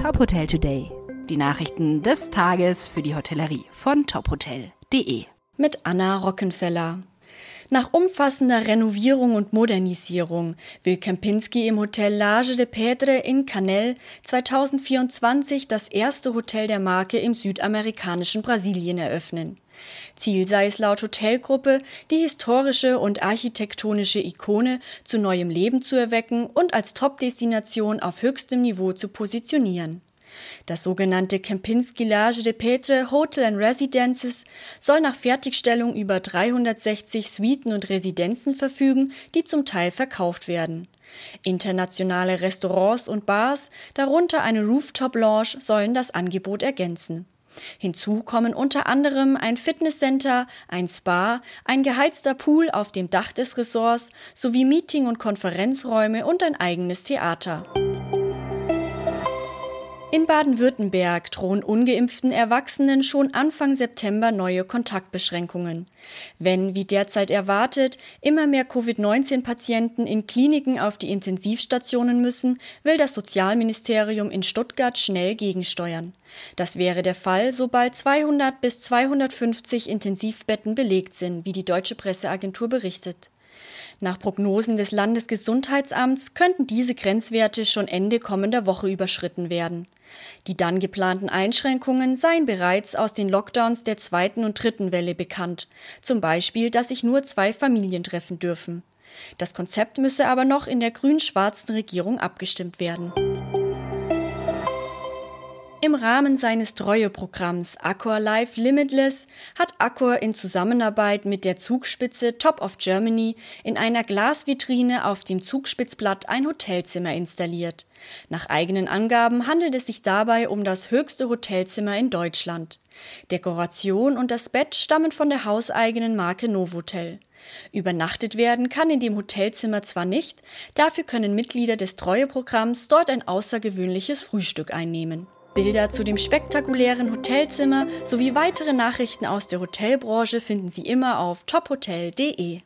Top Hotel Today. Die Nachrichten des Tages für die Hotellerie von tophotel.de. Mit Anna Rockenfeller. Nach umfassender Renovierung und Modernisierung will Kempinski im Hotel Lage de Pedre in Canel 2024 das erste Hotel der Marke im südamerikanischen Brasilien eröffnen. Ziel sei es laut Hotelgruppe, die historische und architektonische Ikone zu neuem Leben zu erwecken und als Top-Destination auf höchstem Niveau zu positionieren. Das sogenannte Kempinski Lage de Petre Hotel and Residences soll nach Fertigstellung über 360 Suiten und Residenzen verfügen, die zum Teil verkauft werden. Internationale Restaurants und Bars, darunter eine Rooftop-Lounge, sollen das Angebot ergänzen. Hinzu kommen unter anderem ein Fitnesscenter, ein Spa, ein geheizter Pool auf dem Dach des Ressorts sowie Meeting- und Konferenzräume und ein eigenes Theater. In Baden-Württemberg drohen ungeimpften Erwachsenen schon Anfang September neue Kontaktbeschränkungen. Wenn, wie derzeit erwartet, immer mehr Covid-19-Patienten in Kliniken auf die Intensivstationen müssen, will das Sozialministerium in Stuttgart schnell gegensteuern. Das wäre der Fall, sobald 200 bis 250 Intensivbetten belegt sind, wie die deutsche Presseagentur berichtet. Nach Prognosen des Landesgesundheitsamts könnten diese Grenzwerte schon Ende kommender Woche überschritten werden. Die dann geplanten Einschränkungen seien bereits aus den Lockdowns der zweiten und dritten Welle bekannt, zum Beispiel, dass sich nur zwei Familien treffen dürfen. Das Konzept müsse aber noch in der grün-schwarzen Regierung abgestimmt werden. Im Rahmen seines Treueprogramms Accor Life Limitless hat Accor in Zusammenarbeit mit der Zugspitze Top of Germany in einer Glasvitrine auf dem Zugspitzblatt ein Hotelzimmer installiert. Nach eigenen Angaben handelt es sich dabei um das höchste Hotelzimmer in Deutschland. Dekoration und das Bett stammen von der hauseigenen Marke Novotel. Übernachtet werden kann in dem Hotelzimmer zwar nicht, dafür können Mitglieder des Treueprogramms dort ein außergewöhnliches Frühstück einnehmen. Bilder zu dem spektakulären Hotelzimmer sowie weitere Nachrichten aus der Hotelbranche finden Sie immer auf tophotel.de.